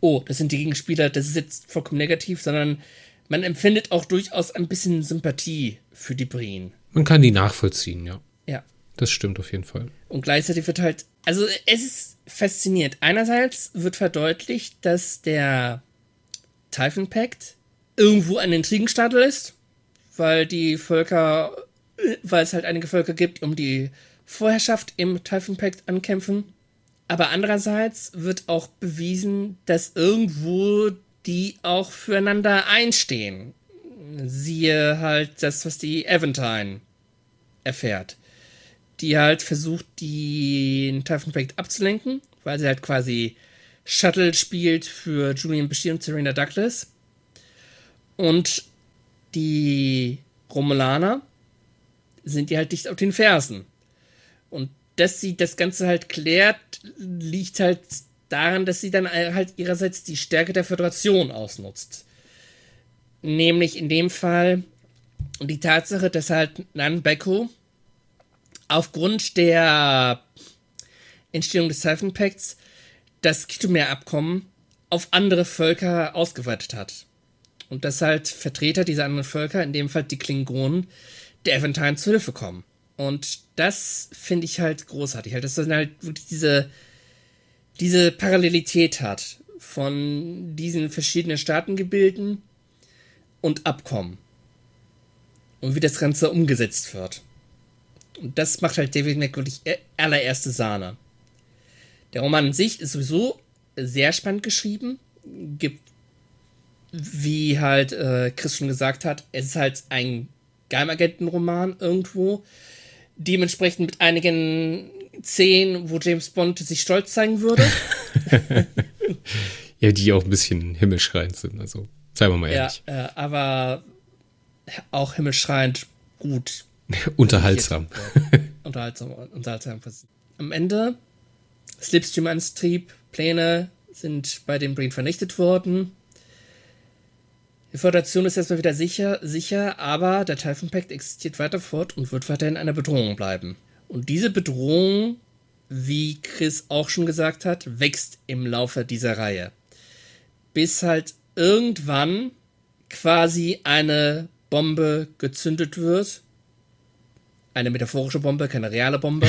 oh, das sind die Gegenspieler, das ist jetzt vollkommen negativ, sondern man empfindet auch durchaus ein bisschen Sympathie für die Breen. Man kann die nachvollziehen, ja. Ja. Das stimmt auf jeden Fall. Und gleichzeitig wird halt, also es ist faszinierend. Einerseits wird verdeutlicht, dass der Typhon Pact irgendwo ein Intrigenstadel ist, weil die Völker, weil es halt einige Völker gibt, um die Vorherrschaft im Typhon Pact ankämpfen. Aber andererseits wird auch bewiesen, dass irgendwo die auch füreinander einstehen. Siehe halt das, was die Aventine erfährt die halt versucht, den Typhon Pact abzulenken, weil sie halt quasi Shuttle spielt für Julian Bashir und Serena Douglas. Und die Romulaner sind die halt dicht auf den Fersen. Und dass sie das Ganze halt klärt, liegt halt daran, dass sie dann halt ihrerseits die Stärke der Föderation ausnutzt. Nämlich in dem Fall die Tatsache, dass halt Nan Beko aufgrund der Entstehung des Siphon das Kitumer-Abkommen auf andere Völker ausgeweitet hat. Und dass halt Vertreter dieser anderen Völker, in dem Fall die Klingonen, der Aventine zu Hilfe kommen. Und das finde ich halt großartig, halt, dass dann halt wirklich diese, diese Parallelität hat von diesen verschiedenen Staatengebilden und Abkommen. Und wie das Ganze umgesetzt wird. Und das macht halt David Mack wirklich e- allererste Sahne. Der Roman an sich ist sowieso sehr spannend geschrieben. Gibt, wie halt äh, Chris schon gesagt hat, es ist halt ein Geheimagentenroman irgendwo. Dementsprechend mit einigen Szenen, wo James Bond sich stolz zeigen würde. ja, die auch ein bisschen himmelschreiend sind, also seien wir mal ehrlich. Ja, äh, aber auch himmelschreiend gut unterhaltsam. unterhaltsam. Unterhaltsam. Am Ende, Slipstream-Antrieb, Pläne sind bei dem Brain vernichtet worden. Die Föderation ist erstmal wieder sicher, sicher, aber der Typhon Pact existiert weiter fort und wird weiterhin eine Bedrohung bleiben. Und diese Bedrohung, wie Chris auch schon gesagt hat, wächst im Laufe dieser Reihe. Bis halt irgendwann quasi eine Bombe gezündet wird eine metaphorische Bombe, keine reale Bombe,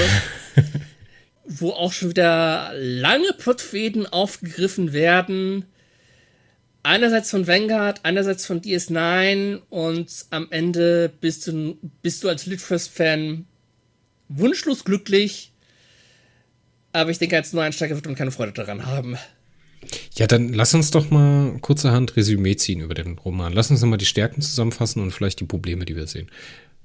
wo auch schon wieder lange Plotfäden aufgegriffen werden. Einerseits von Vanguard, einerseits von DS9 und am Ende bist du, bist du als Litfirst-Fan wunschlos glücklich. Aber ich denke, als Neueinsteiger wird man keine Freude daran haben. Ja, dann lass uns doch mal kurzerhand Resümee ziehen über den Roman. Lass uns nochmal die Stärken zusammenfassen und vielleicht die Probleme, die wir sehen.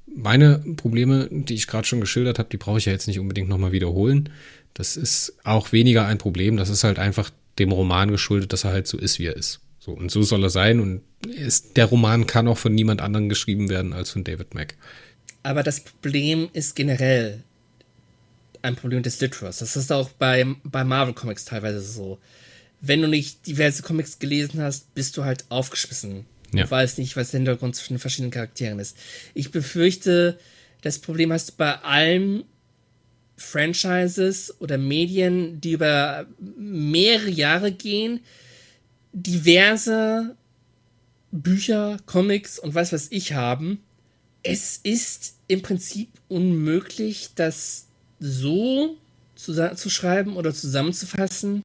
Meine Probleme, die ich gerade schon geschildert habe, die brauche ich ja jetzt nicht unbedingt nochmal wiederholen. Das ist auch weniger ein Problem. Das ist halt einfach dem Roman geschuldet, dass er halt so ist, wie er ist. So, und so soll er sein. Und ist, der Roman kann auch von niemand anderem geschrieben werden als von David Mack. Aber das Problem ist generell ein Problem des Literators. Das ist auch bei, bei Marvel Comics teilweise so wenn du nicht diverse Comics gelesen hast, bist du halt aufgeschmissen. Ja. Du weißt nicht, was der Hintergrund zwischen den verschiedenen Charakteren ist. Ich befürchte, das Problem hast du bei allen Franchises oder Medien, die über mehrere Jahre gehen, diverse Bücher, Comics und was was ich haben. Es ist im Prinzip unmöglich, das so zu, zu schreiben oder zusammenzufassen,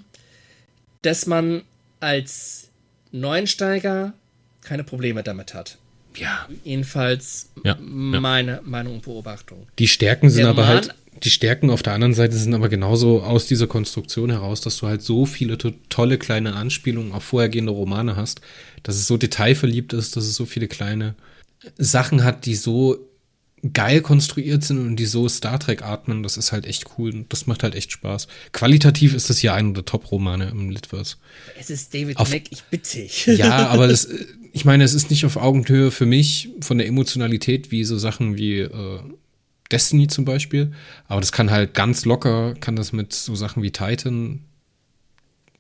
dass man als Neuensteiger keine Probleme damit hat. Ja. Jedenfalls ja, meine Meinung und Beobachtung. Die Stärken sind aber halt, die Stärken auf der anderen Seite sind aber genauso aus dieser Konstruktion heraus, dass du halt so viele to tolle kleine Anspielungen auf vorhergehende Romane hast, dass es so detailverliebt ist, dass es so viele kleine Sachen hat, die so geil konstruiert sind und die so Star Trek atmen, das ist halt echt cool und das macht halt echt Spaß. Qualitativ ist das ja einer der Top-Romane im Litverse. Es ist David auf, Mack, ich bitte dich. Ja, aber das, ich meine, es ist nicht auf Augenhöhe für mich von der Emotionalität wie so Sachen wie äh, Destiny zum Beispiel, aber das kann halt ganz locker, kann das mit so Sachen wie Titan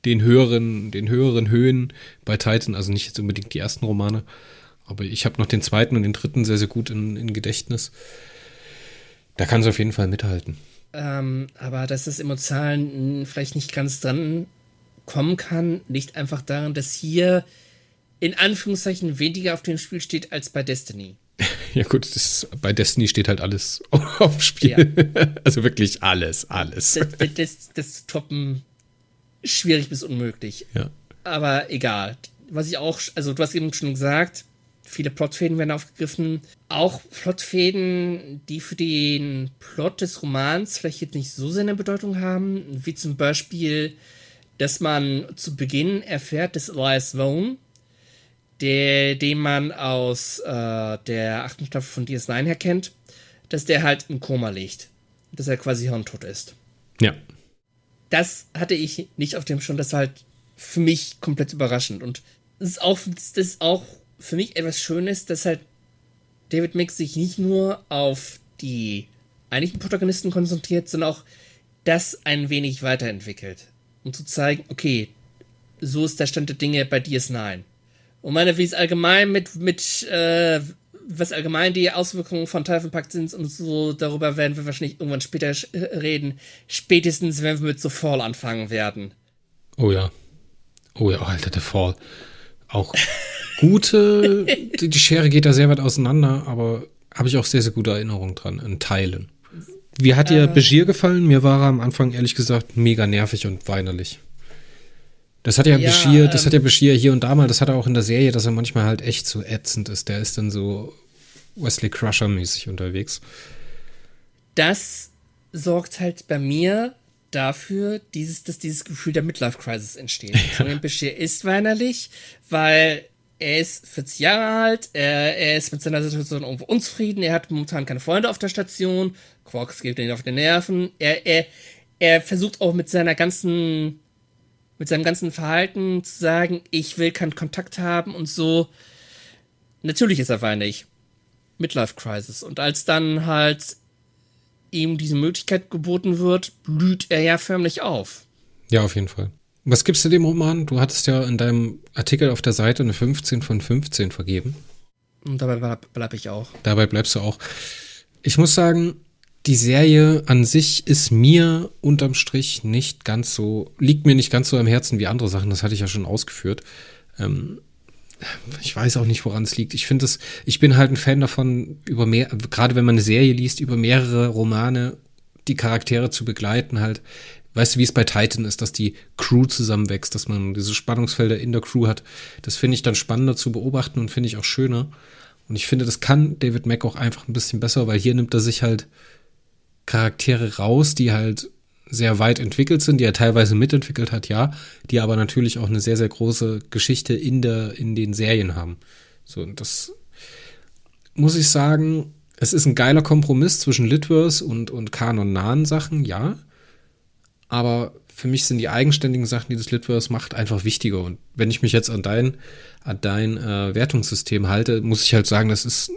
den höheren, den höheren Höhen bei Titan, also nicht jetzt unbedingt die ersten Romane, aber ich habe noch den zweiten und den dritten sehr, sehr gut in, in Gedächtnis. Da kann sie auf jeden Fall mithalten. Ähm, aber dass das Emotionalen vielleicht nicht ganz dran kommen kann, liegt einfach daran, dass hier in Anführungszeichen weniger auf dem Spiel steht als bei Destiny. Ja gut, das, bei Destiny steht halt alles auf Spiel. Ja. Also wirklich alles, alles. Das, das, das, toppen schwierig bis unmöglich. Ja. Aber egal. Was ich auch, also du hast eben schon gesagt, Viele Plotfäden werden aufgegriffen. Auch Plotfäden, die für den Plot des Romans vielleicht jetzt nicht so seine Bedeutung haben, wie zum Beispiel, dass man zu Beginn erfährt, dass Elias Vaughn, der, den man aus äh, der achten Staffel von DS9 her kennt, dass der halt im Koma liegt. Dass er quasi hirntot ist. Ja. Das hatte ich nicht auf dem Schirm. Das war halt für mich komplett überraschend. Und das ist auch, das ist auch für mich etwas Schönes, dass halt David Mix sich nicht nur auf die eigentlichen Protagonisten konzentriert, sondern auch das ein wenig weiterentwickelt. Um zu zeigen, okay, so ist der Stand der Dinge bei DS9. Und meine, wie es allgemein mit, mit, äh, was allgemein die Auswirkungen von Pact sind und so, darüber werden wir wahrscheinlich irgendwann später reden. Spätestens, wenn wir mit The Fall anfangen werden. Oh ja. Oh ja, Alter, der Fall. Auch gute, die, die Schere geht da sehr weit auseinander, aber habe ich auch sehr, sehr gute Erinnerungen dran, in Teilen. Wie hat dir äh, Begier gefallen? Mir war er am Anfang ehrlich gesagt mega nervig und weinerlich. Das hat ja, ja Begier, das ähm, hat ja Begier hier und da mal, das hat er auch in der Serie, dass er manchmal halt echt so ätzend ist. Der ist dann so Wesley Crusher-mäßig unterwegs. Das sorgt halt bei mir dafür, dieses, dass dieses Gefühl der Midlife-Crisis entsteht. Ja. Begier ist weinerlich, weil er ist 40 Jahre alt, er, er ist mit seiner Situation irgendwo unzufrieden, er hat momentan keine Freunde auf der Station, Quarks geht ihn auf den Nerven, er, er, er versucht auch mit seiner ganzen, mit seinem ganzen Verhalten zu sagen, ich will keinen Kontakt haben und so. Natürlich ist er weinig. Midlife Crisis. Und als dann halt ihm diese Möglichkeit geboten wird, blüht er ja förmlich auf. Ja, auf jeden Fall. Was gibst du dem Roman? Du hattest ja in deinem Artikel auf der Seite eine 15 von 15 vergeben. Und dabei bleib, bleib ich auch. Dabei bleibst du auch. Ich muss sagen, die Serie an sich ist mir unterm Strich nicht ganz so, liegt mir nicht ganz so am Herzen wie andere Sachen. Das hatte ich ja schon ausgeführt. Ähm, ich weiß auch nicht, woran es liegt. Ich finde es, ich bin halt ein Fan davon, über mehr, gerade wenn man eine Serie liest, über mehrere Romane die Charaktere zu begleiten, halt, weißt du, wie es bei Titan ist, dass die Crew zusammenwächst, dass man diese Spannungsfelder in der Crew hat. Das finde ich dann spannender zu beobachten und finde ich auch schöner. Und ich finde, das kann David Mack auch einfach ein bisschen besser, weil hier nimmt er sich halt Charaktere raus, die halt sehr weit entwickelt sind, die er teilweise mitentwickelt hat, ja, die aber natürlich auch eine sehr, sehr große Geschichte in der, in den Serien haben. So, und das muss ich sagen, es ist ein geiler Kompromiss zwischen Litverse und, und kanon-nahen Sachen, ja. Aber für mich sind die eigenständigen Sachen, die das Litverse macht, einfach wichtiger. Und wenn ich mich jetzt an dein, an dein äh, Wertungssystem halte, muss ich halt sagen, das ist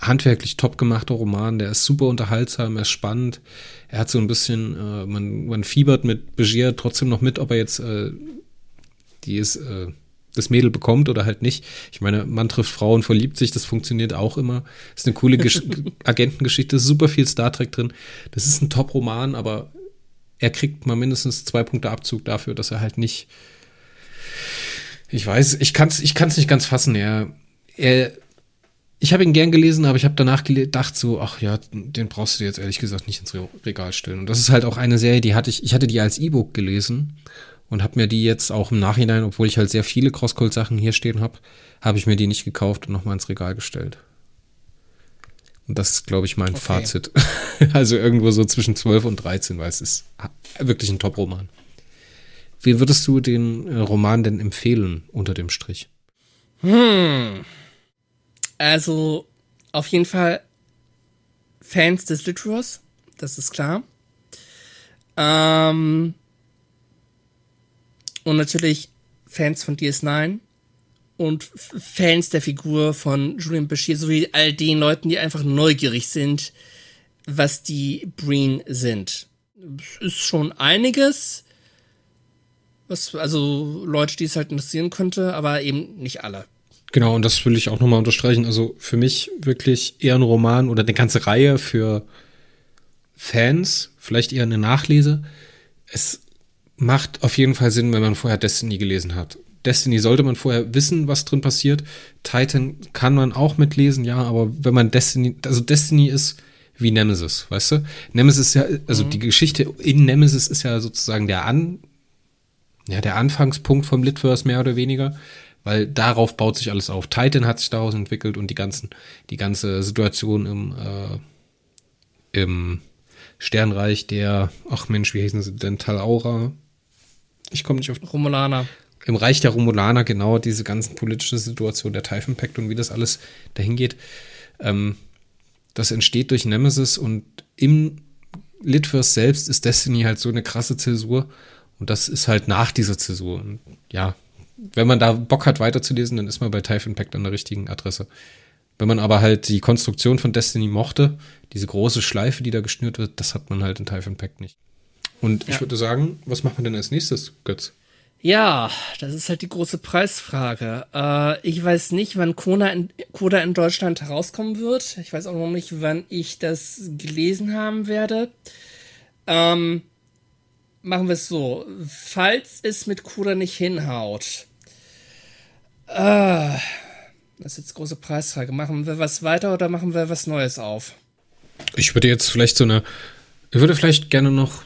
handwerklich top gemachter Roman, der ist super unterhaltsam, er ist spannend. Er hat so ein bisschen, äh, man, man fiebert mit Begier trotzdem noch mit, ob er jetzt äh, die ist, äh, das Mädel bekommt oder halt nicht. Ich meine, Mann trifft Frau und verliebt sich, das funktioniert auch immer. Ist eine coole Gesch Agentengeschichte, ist super viel Star Trek drin. Das ist ein Top-Roman, aber er kriegt mal mindestens zwei Punkte Abzug dafür, dass er halt nicht. Ich weiß, ich kann es ich kann's nicht ganz fassen. Er, er ich habe ihn gern gelesen, aber ich habe danach gedacht so, ach ja, den brauchst du dir jetzt ehrlich gesagt nicht ins Regal stellen. Und das ist halt auch eine Serie, die hatte ich, ich hatte die als E-Book gelesen und habe mir die jetzt auch im Nachhinein, obwohl ich halt sehr viele Crosscult-Sachen hier stehen habe, habe ich mir die nicht gekauft und nochmal ins Regal gestellt. Und das ist, glaube ich, mein okay. Fazit. also irgendwo so zwischen 12 und 13, weil es ist wirklich ein Top-Roman. Wie würdest du den äh, Roman denn empfehlen unter dem Strich? Hm. Also auf jeden Fall Fans des Literals, das ist klar. Ähm, und natürlich Fans von DS9 und Fans der Figur von Julian Bashir sowie all den Leuten, die einfach neugierig sind, was die Breen sind. Es ist schon einiges, was, also Leute, die es halt interessieren könnte, aber eben nicht alle. Genau, und das will ich auch nochmal unterstreichen. Also für mich wirklich eher ein Roman oder eine ganze Reihe für Fans, vielleicht eher eine Nachlese. Es macht auf jeden Fall Sinn, wenn man vorher Destiny gelesen hat. Destiny sollte man vorher wissen, was drin passiert. Titan kann man auch mitlesen, ja, aber wenn man Destiny, also Destiny ist wie Nemesis, weißt du? Nemesis ist ja, also mhm. die Geschichte in Nemesis ist ja sozusagen der An, ja, der Anfangspunkt vom Litverse mehr oder weniger weil darauf baut sich alles auf. Titan hat sich daraus entwickelt und die ganzen, die ganze Situation im, äh, im Sternreich der, ach Mensch, wie heißen sie denn, Talaura? Ich komme nicht auf. Romulaner. Im Reich der Romulaner, genau, diese ganzen politische Situation der Typhon Pact und wie das alles dahin geht. Ähm, das entsteht durch Nemesis und im Litverse selbst ist Destiny halt so eine krasse Zäsur und das ist halt nach dieser Zäsur. Und ja, wenn man da Bock hat weiterzulesen, dann ist man bei Typhon Pact an der richtigen Adresse. Wenn man aber halt die Konstruktion von Destiny mochte, diese große Schleife, die da geschnürt wird, das hat man halt in Typhon Pact nicht. Und ja. ich würde sagen, was machen wir denn als nächstes, Götz? Ja, das ist halt die große Preisfrage. Äh, ich weiß nicht, wann Coda in, Coda in Deutschland herauskommen wird. Ich weiß auch noch nicht, wann ich das gelesen haben werde. Ähm, machen wir es so. Falls es mit Coda nicht hinhaut, Ah, das ist jetzt große Preisfrage. Machen wir was weiter oder machen wir was Neues auf? Ich würde jetzt vielleicht so eine, ich würde vielleicht gerne noch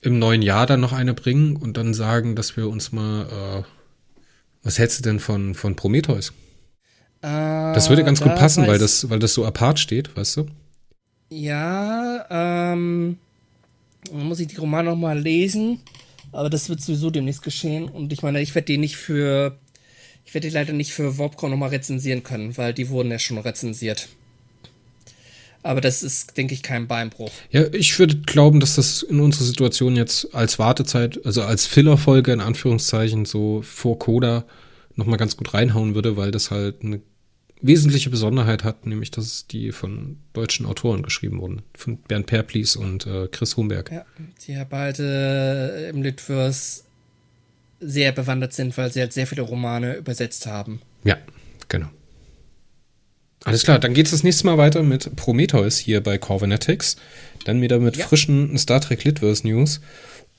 im neuen Jahr dann noch eine bringen und dann sagen, dass wir uns mal, äh, was hältst du denn von, von Prometheus? Äh, das würde ganz da gut passen, weil das, weil das so apart steht, weißt du? Ja, ähm, dann muss ich die Romane noch mal lesen, aber das wird sowieso demnächst geschehen und ich meine, ich werde die nicht für ich werde die leider nicht für Warpcore nochmal rezensieren können, weil die wurden ja schon rezensiert. Aber das ist, denke ich, kein Beinbruch. Ja, ich würde glauben, dass das in unserer Situation jetzt als Wartezeit, also als Fillerfolge in Anführungszeichen, so vor Coda nochmal ganz gut reinhauen würde, weil das halt eine wesentliche Besonderheit hat, nämlich dass die von deutschen Autoren geschrieben wurden. Von Bernd Perplis und äh, Chris Humberg. Ja, die ja beide im Litverse sehr bewandert sind, weil sie halt sehr viele Romane übersetzt haben. Ja, genau. Alles klar, dann geht es das nächste Mal weiter mit Prometheus hier bei Corvinetics. Dann wieder mit ja. frischen Star Trek Litverse News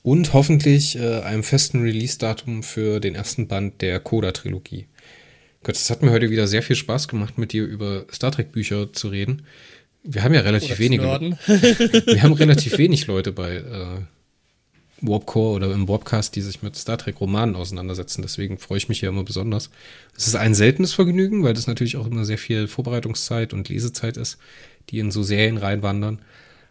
und hoffentlich äh, einem festen Release-Datum für den ersten Band der Coda-Trilogie. Gott, es hat mir heute wieder sehr viel Spaß gemacht, mit dir über Star Trek-Bücher zu reden. Wir haben ja relativ wenige. wir haben relativ wenig Leute bei äh, Warpcore oder im Warpcast, die sich mit Star Trek Romanen auseinandersetzen. Deswegen freue ich mich hier immer besonders. Es ist ein seltenes Vergnügen, weil das natürlich auch immer sehr viel Vorbereitungszeit und Lesezeit ist, die in so Serien reinwandern.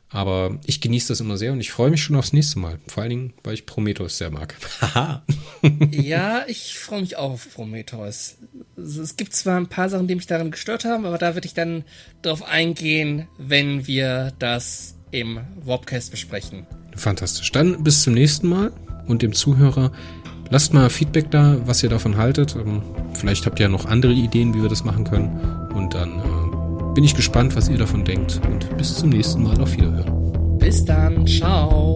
Aber ich genieße das immer sehr und ich freue mich schon aufs nächste Mal. Vor allen Dingen, weil ich Prometheus sehr mag. Haha. ja, ich freue mich auch auf Prometheus. Es gibt zwar ein paar Sachen, die mich daran gestört haben, aber da würde ich dann darauf eingehen, wenn wir das im Warpcast besprechen. Fantastisch. Dann bis zum nächsten Mal und dem Zuhörer. Lasst mal Feedback da, was ihr davon haltet. Ähm, vielleicht habt ihr ja noch andere Ideen, wie wir das machen können. Und dann äh, bin ich gespannt, was ihr davon denkt. Und bis zum nächsten Mal. Auf Wiederhören. Bis dann. Ciao.